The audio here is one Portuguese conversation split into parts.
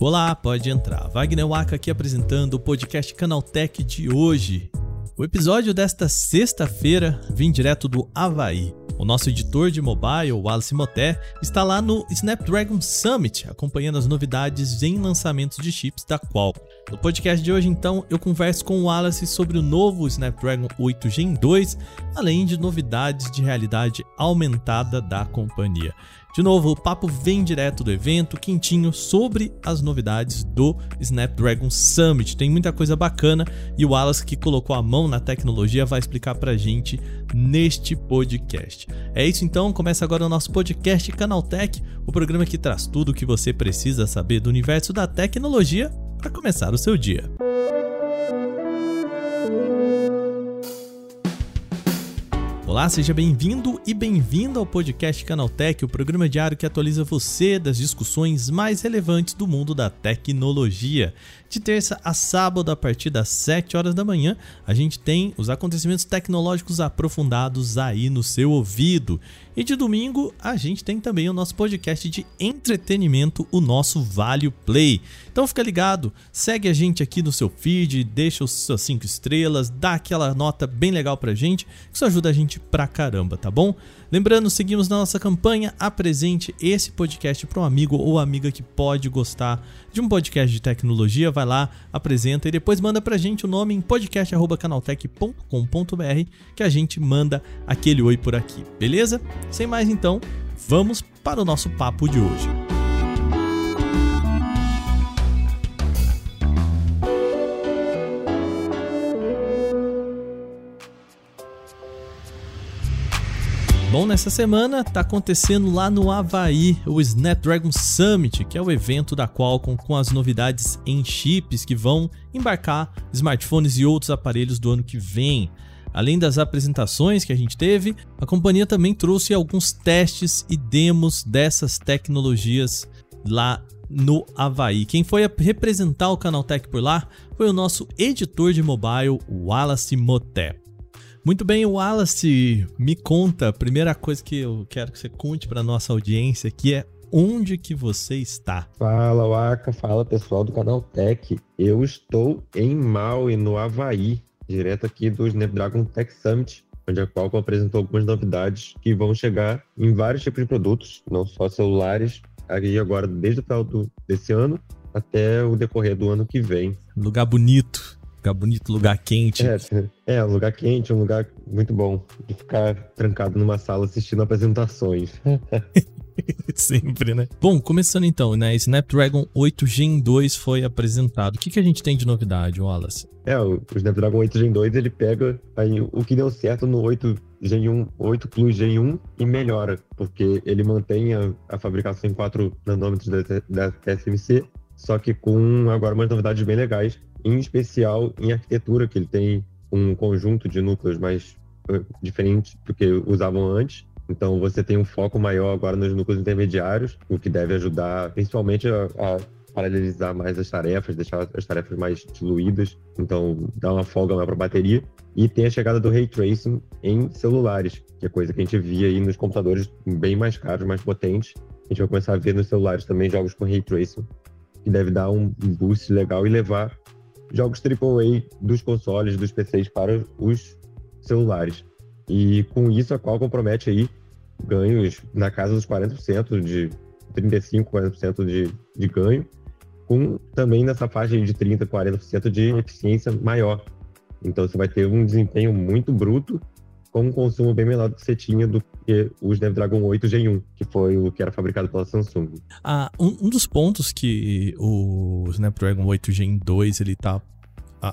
Olá, pode entrar. Wagner Waka aqui apresentando o podcast Canaltech de hoje. O episódio desta sexta-feira vem direto do Havaí. O nosso editor de mobile, Wallace Moté, está lá no Snapdragon Summit, acompanhando as novidades em lançamentos de chips da Qualcomm. No podcast de hoje, então, eu converso com o Wallace sobre o novo Snapdragon 8 Gen 2, além de novidades de realidade aumentada da companhia. De novo, o papo vem direto do evento, quentinho, sobre as novidades do Snapdragon Summit. Tem muita coisa bacana e o Wallace, que colocou a mão na tecnologia, vai explicar pra gente neste podcast. É isso então, começa agora o nosso podcast Canaltech, o programa que traz tudo o que você precisa saber do universo da tecnologia para começar o seu dia. Olá, seja bem-vindo e bem-vindo ao podcast Canaltech, o programa diário que atualiza você das discussões mais relevantes do mundo da tecnologia. De terça a sábado, a partir das 7 horas da manhã, a gente tem os acontecimentos tecnológicos aprofundados aí no seu ouvido. E de domingo, a gente tem também o nosso podcast de entretenimento, o nosso Vale Play. Então fica ligado, segue a gente aqui no seu feed, deixa os seus 5 estrelas, dá aquela nota bem legal pra gente, que isso ajuda a gente pra caramba, tá bom? Lembrando, seguimos na nossa campanha, apresente esse podcast para um amigo ou amiga que pode gostar de um podcast de tecnologia, vai lá, apresenta e depois manda pra gente o nome em podcast@canaltech.com.br que a gente manda aquele oi por aqui, beleza? Sem mais então, vamos para o nosso papo de hoje. Bom, nessa semana está acontecendo lá no Havaí o Snapdragon Summit, que é o evento da Qualcomm com as novidades em chips que vão embarcar smartphones e outros aparelhos do ano que vem. Além das apresentações que a gente teve, a companhia também trouxe alguns testes e demos dessas tecnologias lá no Havaí. Quem foi representar o Canaltech por lá foi o nosso editor de mobile, Wallace Moté. Muito bem, Wallace, me conta. A primeira coisa que eu quero que você conte para nossa audiência aqui é onde que você está. Fala, Waka, fala pessoal do canal Tech. Eu estou em Maui, no Havaí, direto aqui do Snapdragon Tech Summit, onde a Qualcomm apresentou algumas novidades que vão chegar em vários tipos de produtos, não só celulares, aí agora desde o final do, desse ano até o decorrer do ano que vem. Lugar bonito. Lugar bonito, lugar quente. É, é, um lugar quente, um lugar muito bom de ficar trancado numa sala assistindo apresentações. Sempre, né? Bom, começando então, né? Snapdragon 8 Gen 2 foi apresentado. O que, que a gente tem de novidade, Wallace? É, o Snapdragon 8 Gen 2 ele pega aí, o que deu certo no 8 Gen 1, 8 Plus Gen 1 e melhora, porque ele mantém a, a fabricação em 4 nanômetros da, da TSMC, só que com agora umas novidades bem legais em especial em arquitetura, que ele tem um conjunto de núcleos mais uh, diferentes do que usavam antes. Então você tem um foco maior agora nos núcleos intermediários, o que deve ajudar principalmente a, a paralelizar mais as tarefas, deixar as tarefas mais diluídas, então dá uma folga maior para a bateria. E tem a chegada do Ray Tracing em celulares, que é coisa que a gente via aí nos computadores bem mais caros, mais potentes. A gente vai começar a ver nos celulares também jogos com Ray Tracing, que deve dar um boost legal e levar jogos AAA dos consoles, dos PCs para os celulares. E com isso a Qualcomm promete aí ganhos na casa dos 40%, de 35%, 40% de, de ganho, com também nessa faixa de 30%, 40% de eficiência maior. Então você vai ter um desempenho muito bruto com um consumo bem menor do que você tinha do que o Snapdragon 8 Gen 1, que foi o que era fabricado pela Samsung. Ah, um, um dos pontos que o Snapdragon 8 Gen 2 ele tá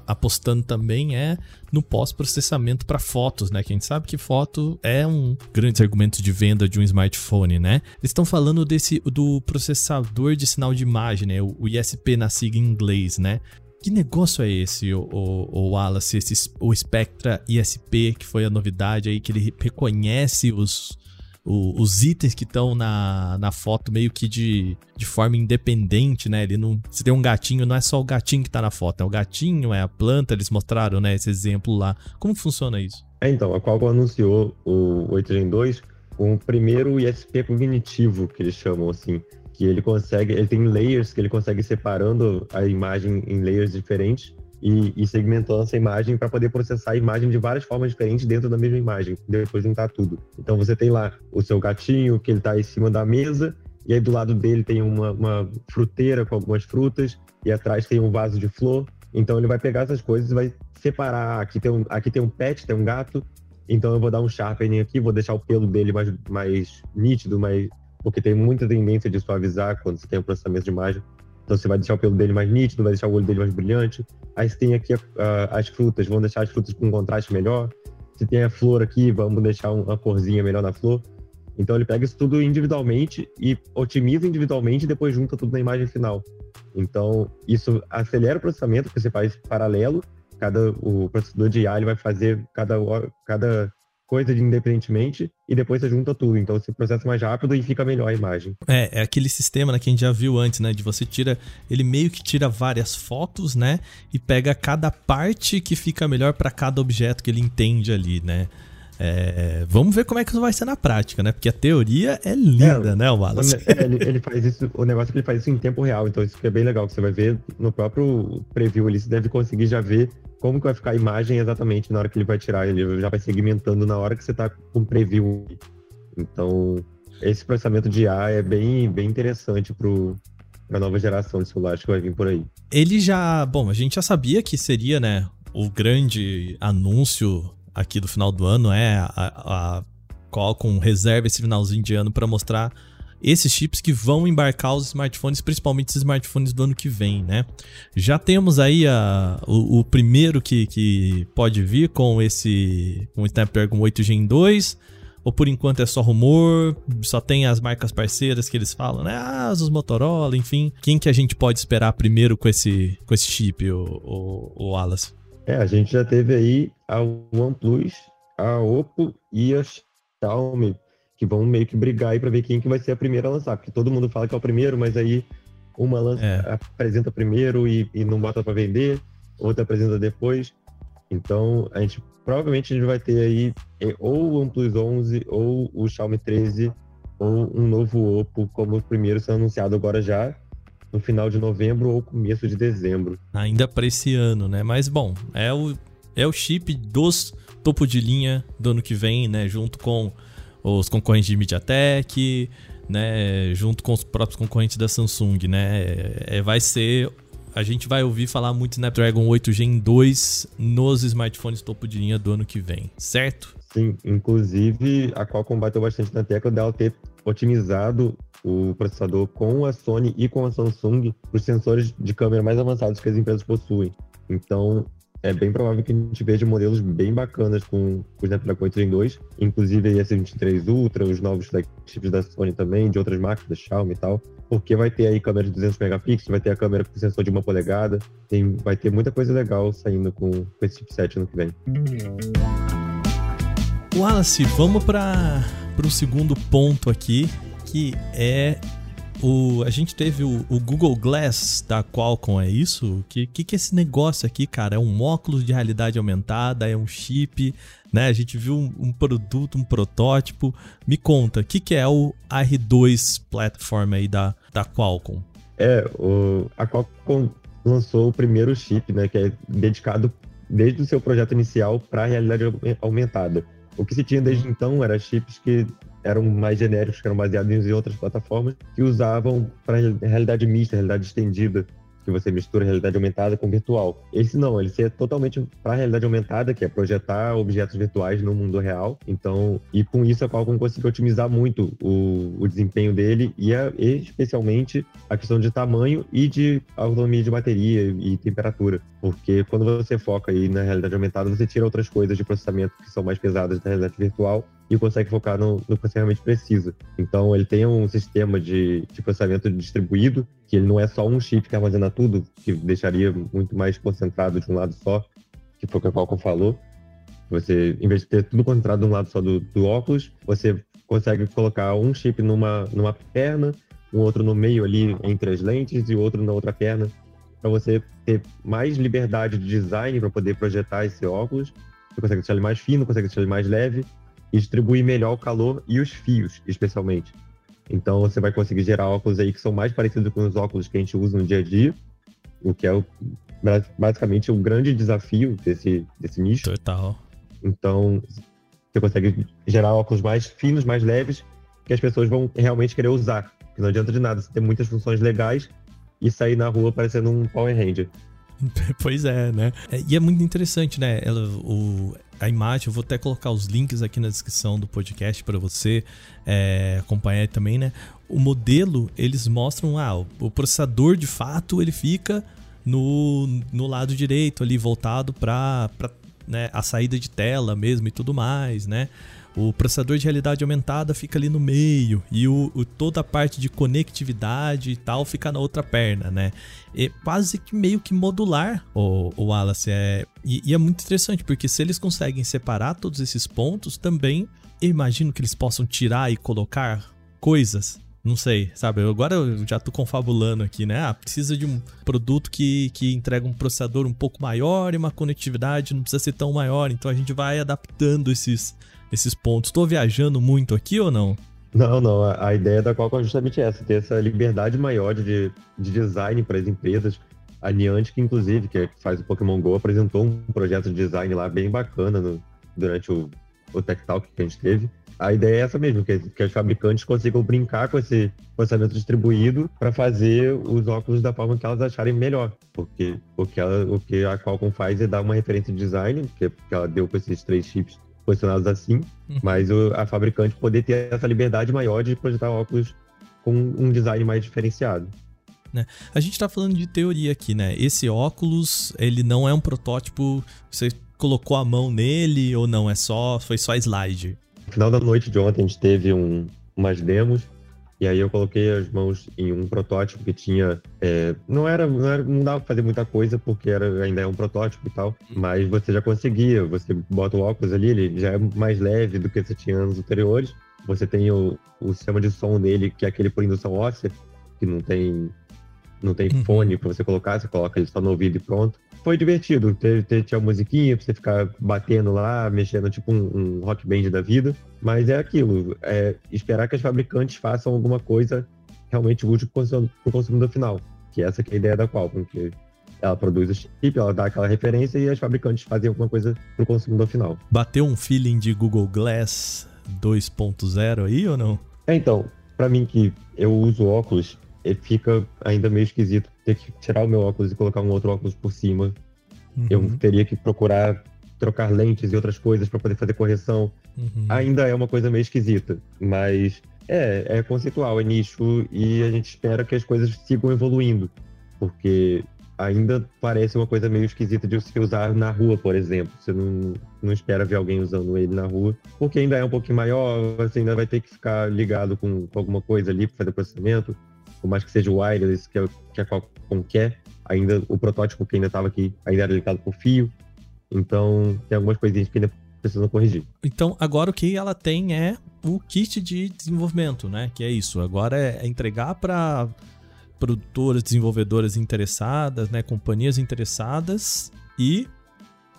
apostando também é no pós-processamento para fotos, né? Que a gente sabe que foto é um grande argumento de venda de um smartphone, né? Eles estão falando desse do processador de sinal de imagem, né? O ISP na sigla em inglês, né? Que negócio é esse, o, o, o Wallace, esse, o Spectra ISP, que foi a novidade aí, que ele reconhece os, o, os itens que estão na, na foto meio que de, de forma independente, né? Ele não. Se tem um gatinho, não é só o gatinho que tá na foto, é o gatinho, é a planta, eles mostraram, né? Esse exemplo lá. Como funciona isso? É, então, a Qualcomm anunciou o 8 Gen 2 um primeiro ISP cognitivo, que eles chamam assim, que ele consegue, ele tem layers que ele consegue separando a imagem em layers diferentes e, e segmentando essa imagem para poder processar a imagem de várias formas diferentes dentro da mesma imagem, depois juntar tudo. Então você tem lá o seu gatinho que ele está em cima da mesa e aí do lado dele tem uma, uma fruteira com algumas frutas e atrás tem um vaso de flor. Então ele vai pegar essas coisas e vai separar. Aqui tem um, aqui tem um pet, tem um gato. Então eu vou dar um sharpening aqui, vou deixar o pelo dele mais, mais nítido, mais, porque tem muita tendência de suavizar quando você tem o processamento de imagem. Então você vai deixar o pelo dele mais nítido, vai deixar o olho dele mais brilhante. Aí você tem aqui uh, as frutas, vamos deixar as frutas com um contraste melhor. Se tem a flor aqui, vamos deixar uma corzinha melhor na flor. Então ele pega isso tudo individualmente e otimiza individualmente e depois junta tudo na imagem final. Então isso acelera o processamento, porque você faz paralelo. Cada o processador de IA ele vai fazer cada cada coisa de independentemente e depois você junta tudo. Então você processa mais rápido e fica melhor a imagem. É, é aquele sistema né, que a gente já viu antes, né? De você tira. Ele meio que tira várias fotos, né? E pega cada parte que fica melhor para cada objeto que ele entende ali, né? É, vamos ver como é que isso vai ser na prática, né? Porque a teoria é linda, é, né, Wallace? Ele, ele, faz isso, o negócio é que ele faz isso em tempo real, então isso é bem legal, que você vai ver no próprio preview ali, você deve conseguir já ver como que vai ficar a imagem exatamente na hora que ele vai tirar. Ele já vai segmentando na hora que você tá com preview. Então, esse processamento de IA é bem, bem interessante pro, a nova geração de celulares que vai vir por aí. Ele já, bom, a gente já sabia que seria, né, o grande anúncio aqui do final do ano é a, a Qualcomm reserva esse finalzinho de ano para mostrar esses chips que vão embarcar os smartphones, principalmente os smartphones do ano que vem, né? Já temos aí a, o, o primeiro que, que pode vir com esse com o Snapdragon 8 Gen 2, ou por enquanto é só rumor, só tem as marcas parceiras que eles falam, né? Ah, os Motorola, enfim. Quem que a gente pode esperar primeiro com esse, com esse chip, o, o, o Wallace? É, a gente já teve aí a OnePlus, a Oppo e a Xiaomi, que vão meio que brigar aí para ver quem que vai ser a primeira a lançar, porque todo mundo fala que é o primeiro, mas aí uma lança, é. apresenta primeiro e, e não bota para vender, outra apresenta depois. Então, a gente provavelmente a gente vai ter aí é, ou o OnePlus 11 ou o Xiaomi 13 ou um novo Oppo como o primeiro ser anunciado agora já no final de novembro ou começo de dezembro. Ainda para esse ano, né? Mas bom, é o, é o chip dos topo de linha do ano que vem, né? Junto com os concorrentes de MediaTek, né? Junto com os próprios concorrentes da Samsung, né? É, vai ser. A gente vai ouvir falar muito Snapdragon 8 Gen 2 nos smartphones topo de linha do ano que vem, certo? Sim, inclusive a Qualcomm bateu bastante na tecla dela ter otimizado o processador com a Sony e com a Samsung para os sensores de câmera mais avançados que as empresas possuem. Então, é bem provável que a gente veja modelos bem bacanas com, com o Snapdragon 8 Gen 2, inclusive a S23 Ultra, os novos chips da Sony também, de outras marcas, da Xiaomi e tal, porque vai ter aí câmera de 200 megapixels, vai ter a câmera com sensor de uma polegada, tem, vai ter muita coisa legal saindo com, com esse chipset ano que vem. Wallace, vamos para o segundo ponto aqui, que é o, a gente teve o, o, Google Glass da Qualcomm, é isso? O que, que, que é esse negócio aqui, cara? É um óculos de realidade aumentada, é um chip, né? A gente viu um, um produto, um protótipo. Me conta, o que, que é o R2 Platform aí da, da Qualcomm? É, o, a Qualcomm lançou o primeiro chip, né? Que é dedicado desde o seu projeto inicial para a realidade aumentada. O que se tinha desde uhum. então era chips que eram mais genéricos, que eram baseados em outras plataformas, que usavam para realidade mista, realidade estendida, que você mistura realidade aumentada com virtual. Esse não, ele é totalmente para realidade aumentada, que é projetar objetos virtuais no mundo real. Então, e com isso a Qualcomm conseguiu otimizar muito o, o desempenho dele e, a, especialmente a questão de tamanho e de autonomia de bateria e temperatura. Porque quando você foca aí na realidade aumentada, você tira outras coisas de processamento que são mais pesadas da realidade virtual e consegue focar no, no que você realmente precisa. Então, ele tem um sistema de, de processamento distribuído, que ele não é só um chip que armazena tudo, que deixaria muito mais concentrado de um lado só, que foi o que a Qualcomm falou. Você, em vez de ter tudo concentrado de um lado só do, do óculos, você consegue colocar um chip numa, numa perna, um outro no meio ali entre as lentes e outro na outra perna, para você ter mais liberdade de design para poder projetar esse óculos. Você consegue deixar ele mais fino, consegue deixar ele mais leve e distribuir melhor o calor e os fios, especialmente. Então você vai conseguir gerar óculos aí que são mais parecidos com os óculos que a gente usa no dia a dia, o que é o, basicamente o grande desafio desse, desse nicho. Total. Então você consegue gerar óculos mais finos, mais leves, que as pessoas vão realmente querer usar. Porque não adianta de nada você ter muitas funções legais e sair na rua parecendo um Power Ranger. Pois é, né? É, e é muito interessante, né? Ela, o, a imagem, eu vou até colocar os links aqui na descrição do podcast para você é, acompanhar também, né? O modelo, eles mostram, ah, o, processador de fato ele fica no, no lado direito ali, voltado para né, a saída de tela mesmo e tudo mais, né? O processador de realidade aumentada fica ali no meio e o, o, toda a parte de conectividade e tal fica na outra perna, né? É quase que meio que modular o, o Wallace. É, e, e é muito interessante porque se eles conseguem separar todos esses pontos, também eu imagino que eles possam tirar e colocar coisas não sei, sabe? Agora eu já tô confabulando aqui, né? Ah, precisa de um produto que, que entrega um processador um pouco maior e uma conectividade não precisa ser tão maior. Então a gente vai adaptando esses, esses pontos. Estou viajando muito aqui ou não? Não, não. A, ideia da Qualcomm é justamente essa, ter essa liberdade maior de, de design para as empresas. A Niantic, inclusive, que faz o Pokémon GO, apresentou um projeto de design lá bem bacana no, durante o, o Tech Talk que a gente teve a ideia é essa mesmo, que, que os fabricantes consigam brincar com esse processamento distribuído para fazer os óculos da forma que elas acharem melhor. Porque, porque ela, o que a Qualcomm faz é dar uma referência de design, que, que ela deu com esses três chips posicionados assim, uhum. mas o, a fabricante poder ter essa liberdade maior de projetar óculos com um design mais diferenciado. Né? A gente está falando de teoria aqui, né? Esse óculos, ele não é um protótipo, você colocou a mão nele ou não? É só, foi só slide? No final da noite de ontem a gente teve um, umas demos e aí eu coloquei as mãos em um protótipo que tinha. É, não, era, não era. Não dava pra fazer muita coisa, porque era, ainda é um protótipo e tal. Mas você já conseguia. Você bota o óculos ali, ele já é mais leve do que você tinha anos anteriores. Você tem o, o sistema de som dele, que é aquele por indução óssea, que não tem. Não tem uhum. fone pra você colocar, você coloca ele só no ouvido e pronto foi divertido. Teve, teve, tinha musiquinha pra você ficar batendo lá, mexendo tipo um, um rock band da vida. Mas é aquilo, é esperar que as fabricantes façam alguma coisa realmente útil pro consumidor final. Que essa que é a ideia da Qualcomm, que ela produz o chip, ela dá aquela referência e as fabricantes fazem alguma coisa pro consumidor final. Bateu um feeling de Google Glass 2.0 aí ou não? É, então, para mim que eu uso óculos, fica ainda meio esquisito ter que tirar o meu óculos e colocar um outro óculos por cima. Uhum. Eu teria que procurar trocar lentes e outras coisas para poder fazer correção. Uhum. Ainda é uma coisa meio esquisita, mas é, é conceitual, é nicho e a gente espera que as coisas sigam evoluindo, porque ainda parece uma coisa meio esquisita de se usar na rua, por exemplo. Você não, não espera ver alguém usando ele na rua, porque ainda é um pouquinho maior, você ainda vai ter que ficar ligado com, com alguma coisa ali para fazer processamento por mais que seja o wireless, que, é, que a Qualcomm quer, ainda o protótipo que ainda estava aqui ainda era ligado por fio. Então, tem algumas coisinhas que ainda precisam corrigir. Então, agora o que ela tem é o kit de desenvolvimento, né? Que é isso. Agora é entregar para produtoras, desenvolvedoras interessadas, né? Companhias interessadas e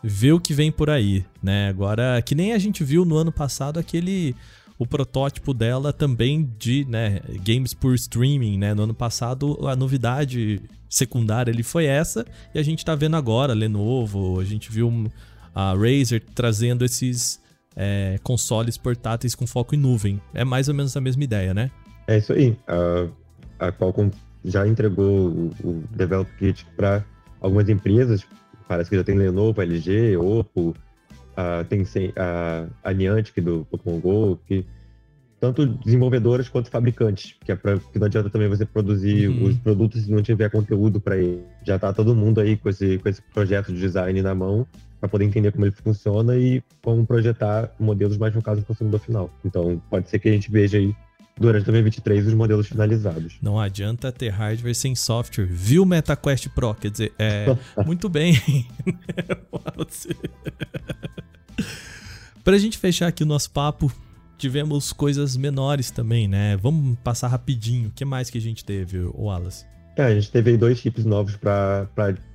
ver o que vem por aí, né? Agora, que nem a gente viu no ano passado aquele o protótipo dela também de né, games por streaming, né? No ano passado a novidade secundária ele foi essa e a gente tá vendo agora Lenovo, a gente viu a Razer trazendo esses é, consoles portáteis com foco em nuvem. É mais ou menos a mesma ideia, né? É isso aí. A, a Qualcomm já entregou o, o Develop Kit para algumas empresas. Parece que já tem Lenovo, LG, Oppo, a Tencent, a, a Niantic do Pokémon GO, que tanto desenvolvedoras quanto fabricantes, que é para que não adianta também você produzir uhum. os produtos se não tiver conteúdo para ele. Já tá todo mundo aí com esse, com esse projeto de design na mão para poder entender como ele funciona e como projetar modelos mais focados no consumidor final. Então, pode ser que a gente veja aí durante 2023 os modelos finalizados. Não adianta ter hardware sem software. Viu MetaQuest Pro? Quer dizer, é muito bem. Para a gente fechar aqui o nosso papo, tivemos coisas menores também, né? Vamos passar rapidinho. O que mais que a gente teve, Wallace? É, a gente teve dois chips novos para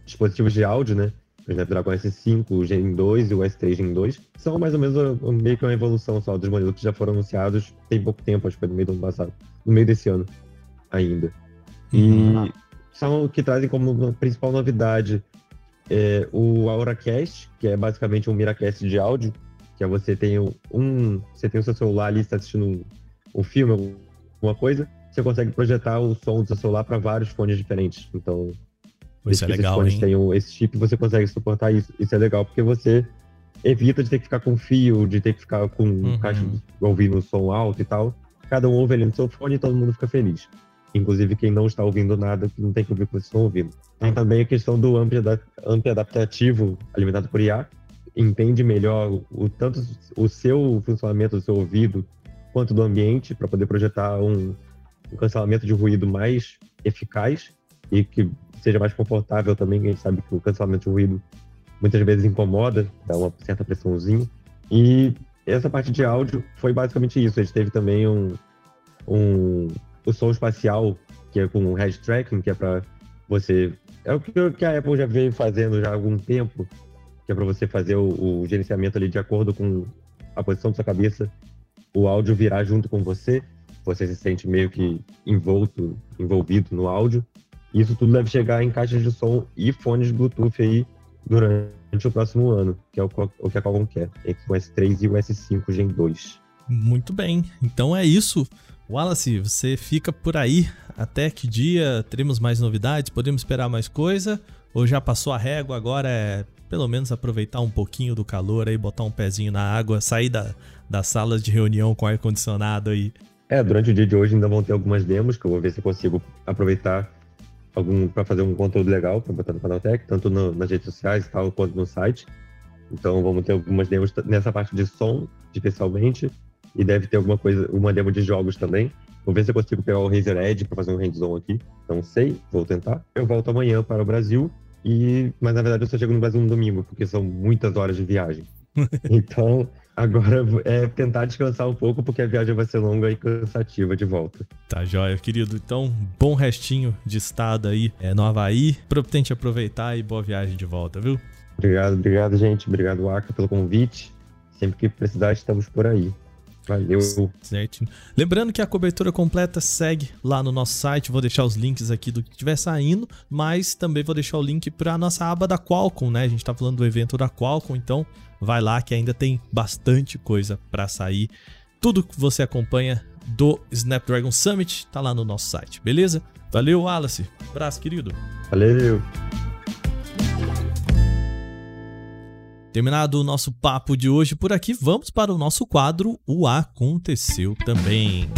dispositivos de áudio, né? o Snapdragon S5 Gen 2 e o S3 Gen 2, são mais ou menos meio que uma evolução só dos modelos que já foram anunciados tem pouco tempo, acho que foi no meio do ano passado, no meio desse ano ainda. E uhum. são que trazem como principal novidade é, o AuraCast, que é basicamente um Miracast de áudio, que é você tem um, você tem o seu celular ali, está assistindo um, um filme, alguma coisa, você consegue projetar o som do seu celular para vários fones diferentes. Então, isso é legal, fones hein? esse chip, você consegue suportar isso. Isso é legal porque você evita de ter que ficar com fio, de ter que ficar com uhum. caixa ouvindo som alto e tal. Cada um ouve ali no seu fone e todo mundo fica feliz. Inclusive quem não está ouvindo nada, não tem que ouvir o que vocês estão ouvindo. Tem também a questão do amp adaptativo alimentado por IA. Entende melhor o, tanto o seu funcionamento do seu ouvido quanto do ambiente para poder projetar um, um cancelamento de ruído mais eficaz e que seja mais confortável também. A gente sabe que o cancelamento de ruído muitas vezes incomoda, dá uma certa pressãozinha. E essa parte de áudio foi basicamente isso. A gente teve também um, um o som espacial, que é com o head tracking, que é para você. É o que a Apple já veio fazendo já há algum tempo, que é para você fazer o, o gerenciamento ali de acordo com a posição da sua cabeça, o áudio virar junto com você você se sente meio que envolto, envolvido no áudio. Isso tudo deve chegar em caixas de som e fones Bluetooth aí durante o próximo ano, que é o, o que a Qualcomm quer, entre o S3 e o S5 Gen 2. Muito bem, então é isso. Wallace, você fica por aí. Até que dia teremos mais novidades? Podemos esperar mais coisa? Ou já passou a régua? Agora é pelo menos aproveitar um pouquinho do calor aí, botar um pezinho na água, sair da, das salas de reunião com ar-condicionado aí é, durante o dia de hoje ainda vão ter algumas demos que eu vou ver se eu consigo aproveitar algum para fazer um conteúdo legal para botar no canal Tech, tanto no, nas redes sociais e tal, quanto no site. Então vamos ter algumas demos nessa parte de som, especialmente, e deve ter alguma coisa, uma demo de jogos também. Vou ver se eu consigo pegar o Razer Edge para fazer um hands-on aqui. Não sei, vou tentar. Eu volto amanhã para o Brasil e, mas na verdade eu só chego no Brasil no domingo, porque são muitas horas de viagem. então, Agora é tentar descansar um pouco, porque a viagem vai ser longa e cansativa de volta. Tá joia, querido. Então, bom restinho de estado aí é, no Havaí. Tente aproveitar e boa viagem de volta, viu? Obrigado, obrigado, gente. Obrigado, Aka, pelo convite. Sempre que precisar, estamos por aí. Valeu. Certo. Lembrando que a cobertura completa segue lá no nosso site. Vou deixar os links aqui do que estiver saindo, mas também vou deixar o link para a nossa aba da Qualcomm, né? A gente está falando do evento da Qualcomm, então vai lá que ainda tem bastante coisa para sair. Tudo que você acompanha do Snapdragon Summit tá lá no nosso site, beleza? Valeu, Wallace. Abraço, querido. Valeu. Terminado o nosso papo de hoje por aqui, vamos para o nosso quadro O Aconteceu Também.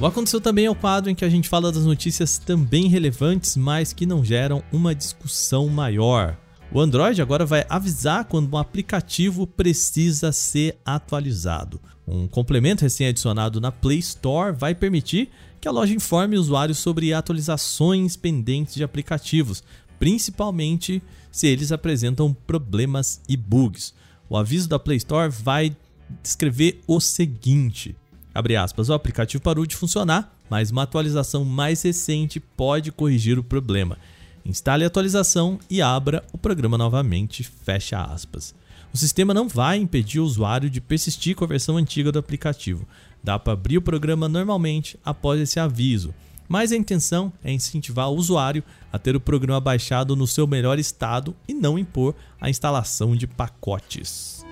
O Aconteceu Também é o quadro em que a gente fala das notícias também relevantes, mas que não geram uma discussão maior. O Android agora vai avisar quando um aplicativo precisa ser atualizado. Um complemento recém-adicionado na Play Store vai permitir que a loja informe usuários sobre atualizações pendentes de aplicativos, principalmente se eles apresentam problemas e bugs. O aviso da Play Store vai descrever o seguinte: Abre aspas, o aplicativo parou de funcionar, mas uma atualização mais recente pode corrigir o problema. Instale a atualização e abra o programa novamente, fecha aspas. O sistema não vai impedir o usuário de persistir com a versão antiga do aplicativo. Dá para abrir o programa normalmente após esse aviso, mas a intenção é incentivar o usuário a ter o programa baixado no seu melhor estado e não impor a instalação de pacotes.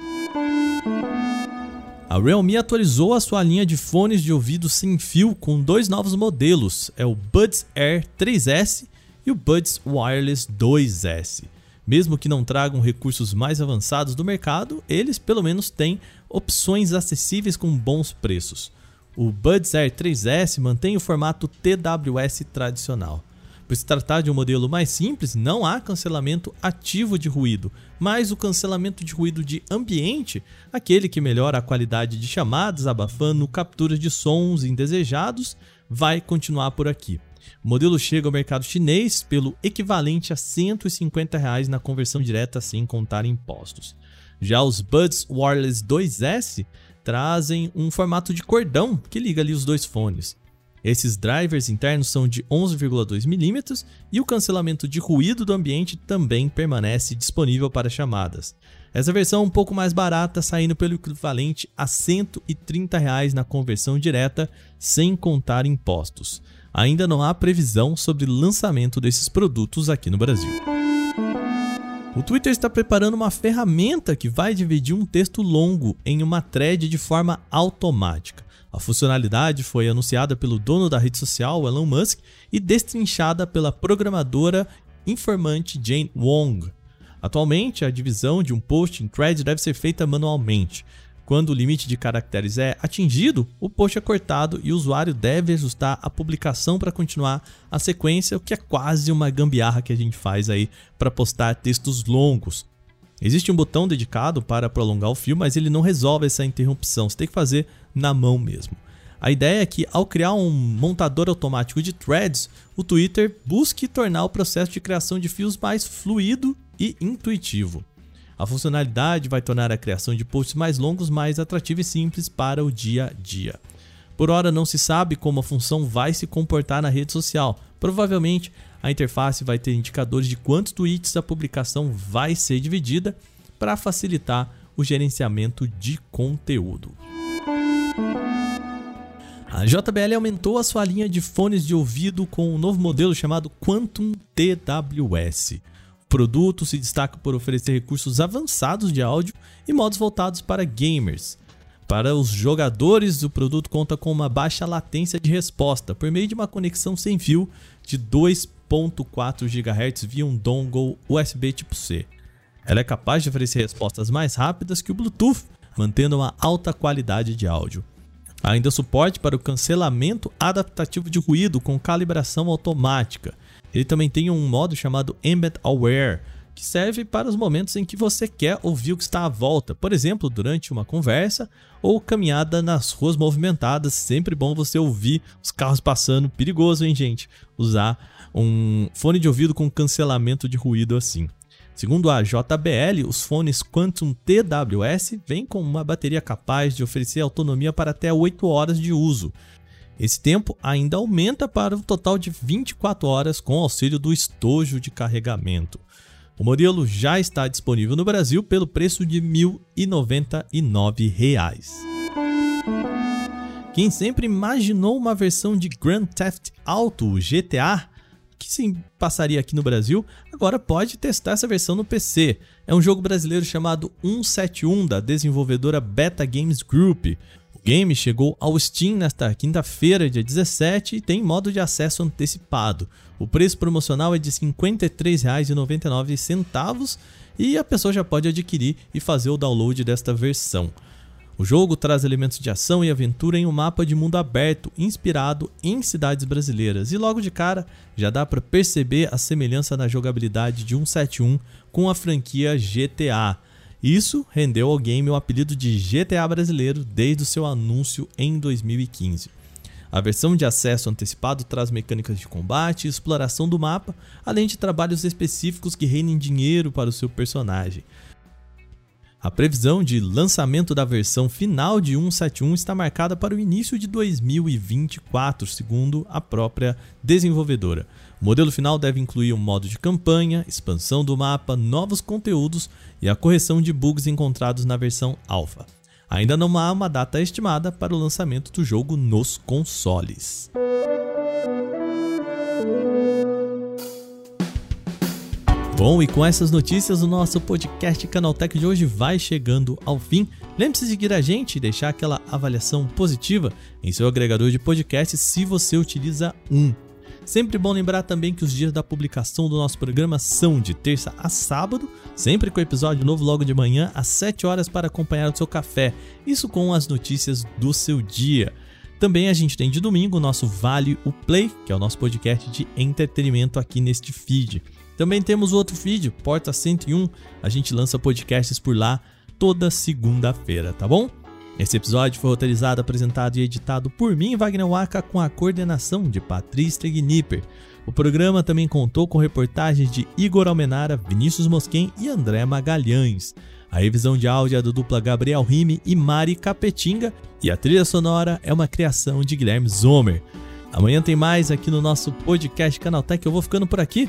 A Realme atualizou a sua linha de fones de ouvido sem fio com dois novos modelos, é o Buds Air 3S e o Buds Wireless 2S. Mesmo que não tragam recursos mais avançados do mercado, eles pelo menos têm opções acessíveis com bons preços. O Buds Air 3S mantém o formato TWS tradicional. Por se tratar de um modelo mais simples, não há cancelamento ativo de ruído, mas o cancelamento de ruído de ambiente, aquele que melhora a qualidade de chamadas, abafando capturas de sons indesejados, vai continuar por aqui. O modelo chega ao mercado chinês pelo equivalente a 150 reais na conversão direta sem contar impostos. Já os Buds Wireless 2S trazem um formato de cordão que liga ali os dois fones. Esses drivers internos são de 11,2 mm e o cancelamento de ruído do ambiente também permanece disponível para chamadas. Essa versão é um pouco mais barata, saindo pelo equivalente a 130 reais na conversão direta, sem contar impostos. Ainda não há previsão sobre lançamento desses produtos aqui no Brasil. O Twitter está preparando uma ferramenta que vai dividir um texto longo em uma thread de forma automática. A funcionalidade foi anunciada pelo dono da rede social, Elon Musk, e destrinchada pela programadora informante Jane Wong. Atualmente, a divisão de um post em thread deve ser feita manualmente. Quando o limite de caracteres é atingido, o post é cortado e o usuário deve ajustar a publicação para continuar a sequência, o que é quase uma gambiarra que a gente faz aí para postar textos longos. Existe um botão dedicado para prolongar o fio, mas ele não resolve essa interrupção, você tem que fazer na mão mesmo. A ideia é que, ao criar um montador automático de threads, o Twitter busque tornar o processo de criação de fios mais fluido e intuitivo. A funcionalidade vai tornar a criação de posts mais longos mais atrativa e simples para o dia a dia. Por hora não se sabe como a função vai se comportar na rede social. Provavelmente a interface vai ter indicadores de quantos tweets a publicação vai ser dividida para facilitar o gerenciamento de conteúdo. A JBL aumentou a sua linha de fones de ouvido com um novo modelo chamado Quantum TWS produto se destaca por oferecer recursos avançados de áudio e modos voltados para gamers. Para os jogadores, o produto conta com uma baixa latência de resposta por meio de uma conexão sem fio de 2.4 GHz via um dongle USB tipo C. Ela é capaz de oferecer respostas mais rápidas que o Bluetooth, mantendo uma alta qualidade de áudio. Há ainda suporte para o cancelamento adaptativo de ruído com calibração automática, ele também tem um modo chamado Embed Aware, que serve para os momentos em que você quer ouvir o que está à volta, por exemplo, durante uma conversa ou caminhada nas ruas movimentadas. Sempre bom você ouvir os carros passando. Perigoso, hein, gente? Usar um fone de ouvido com cancelamento de ruído assim. Segundo a JBL, os fones Quantum TWS vêm com uma bateria capaz de oferecer autonomia para até 8 horas de uso, esse tempo ainda aumenta para um total de 24 horas com auxílio do estojo de carregamento. O modelo já está disponível no Brasil pelo preço de R$ 1.099. Quem sempre imaginou uma versão de Grand Theft Auto GTA que se passaria aqui no Brasil, agora pode testar essa versão no PC. É um jogo brasileiro chamado 171 da desenvolvedora Beta Games Group game chegou ao Steam nesta quinta-feira, dia 17, e tem modo de acesso antecipado. O preço promocional é de R$ 53,99 e a pessoa já pode adquirir e fazer o download desta versão. O jogo traz elementos de ação e aventura em um mapa de mundo aberto inspirado em cidades brasileiras, e logo de cara já dá para perceber a semelhança na jogabilidade de 171 com a franquia GTA. Isso rendeu ao game o apelido de GTA brasileiro desde o seu anúncio em 2015. A versão de acesso antecipado traz mecânicas de combate e exploração do mapa, além de trabalhos específicos que rendem dinheiro para o seu personagem. A previsão de lançamento da versão final de 171 está marcada para o início de 2024, segundo a própria desenvolvedora. O modelo final deve incluir um modo de campanha, expansão do mapa, novos conteúdos e a correção de bugs encontrados na versão alpha. Ainda não há uma data estimada para o lançamento do jogo nos consoles. Bom, e com essas notícias, o nosso podcast Canaltech de hoje vai chegando ao fim. Lembre-se de seguir a gente e deixar aquela avaliação positiva em seu agregador de podcast se você utiliza um. Sempre bom lembrar também que os dias da publicação do nosso programa são de terça a sábado, sempre com episódio novo logo de manhã às 7 horas para acompanhar o seu café. Isso com as notícias do seu dia. Também a gente tem de domingo o nosso Vale o Play, que é o nosso podcast de entretenimento aqui neste feed. Também temos o outro feed, Porta 101. A gente lança podcasts por lá toda segunda-feira, tá bom? Esse episódio foi roteirizado, apresentado e editado por mim, Wagner Waka, com a coordenação de Patrícia Gnipper. O programa também contou com reportagens de Igor Almenara, Vinícius Mosquen e André Magalhães. A revisão de áudio é da dupla Gabriel Rime e Mari Capetinga, e a trilha sonora é uma criação de Guilherme Zomer. Amanhã tem mais aqui no nosso podcast Canaltech. Eu vou ficando por aqui.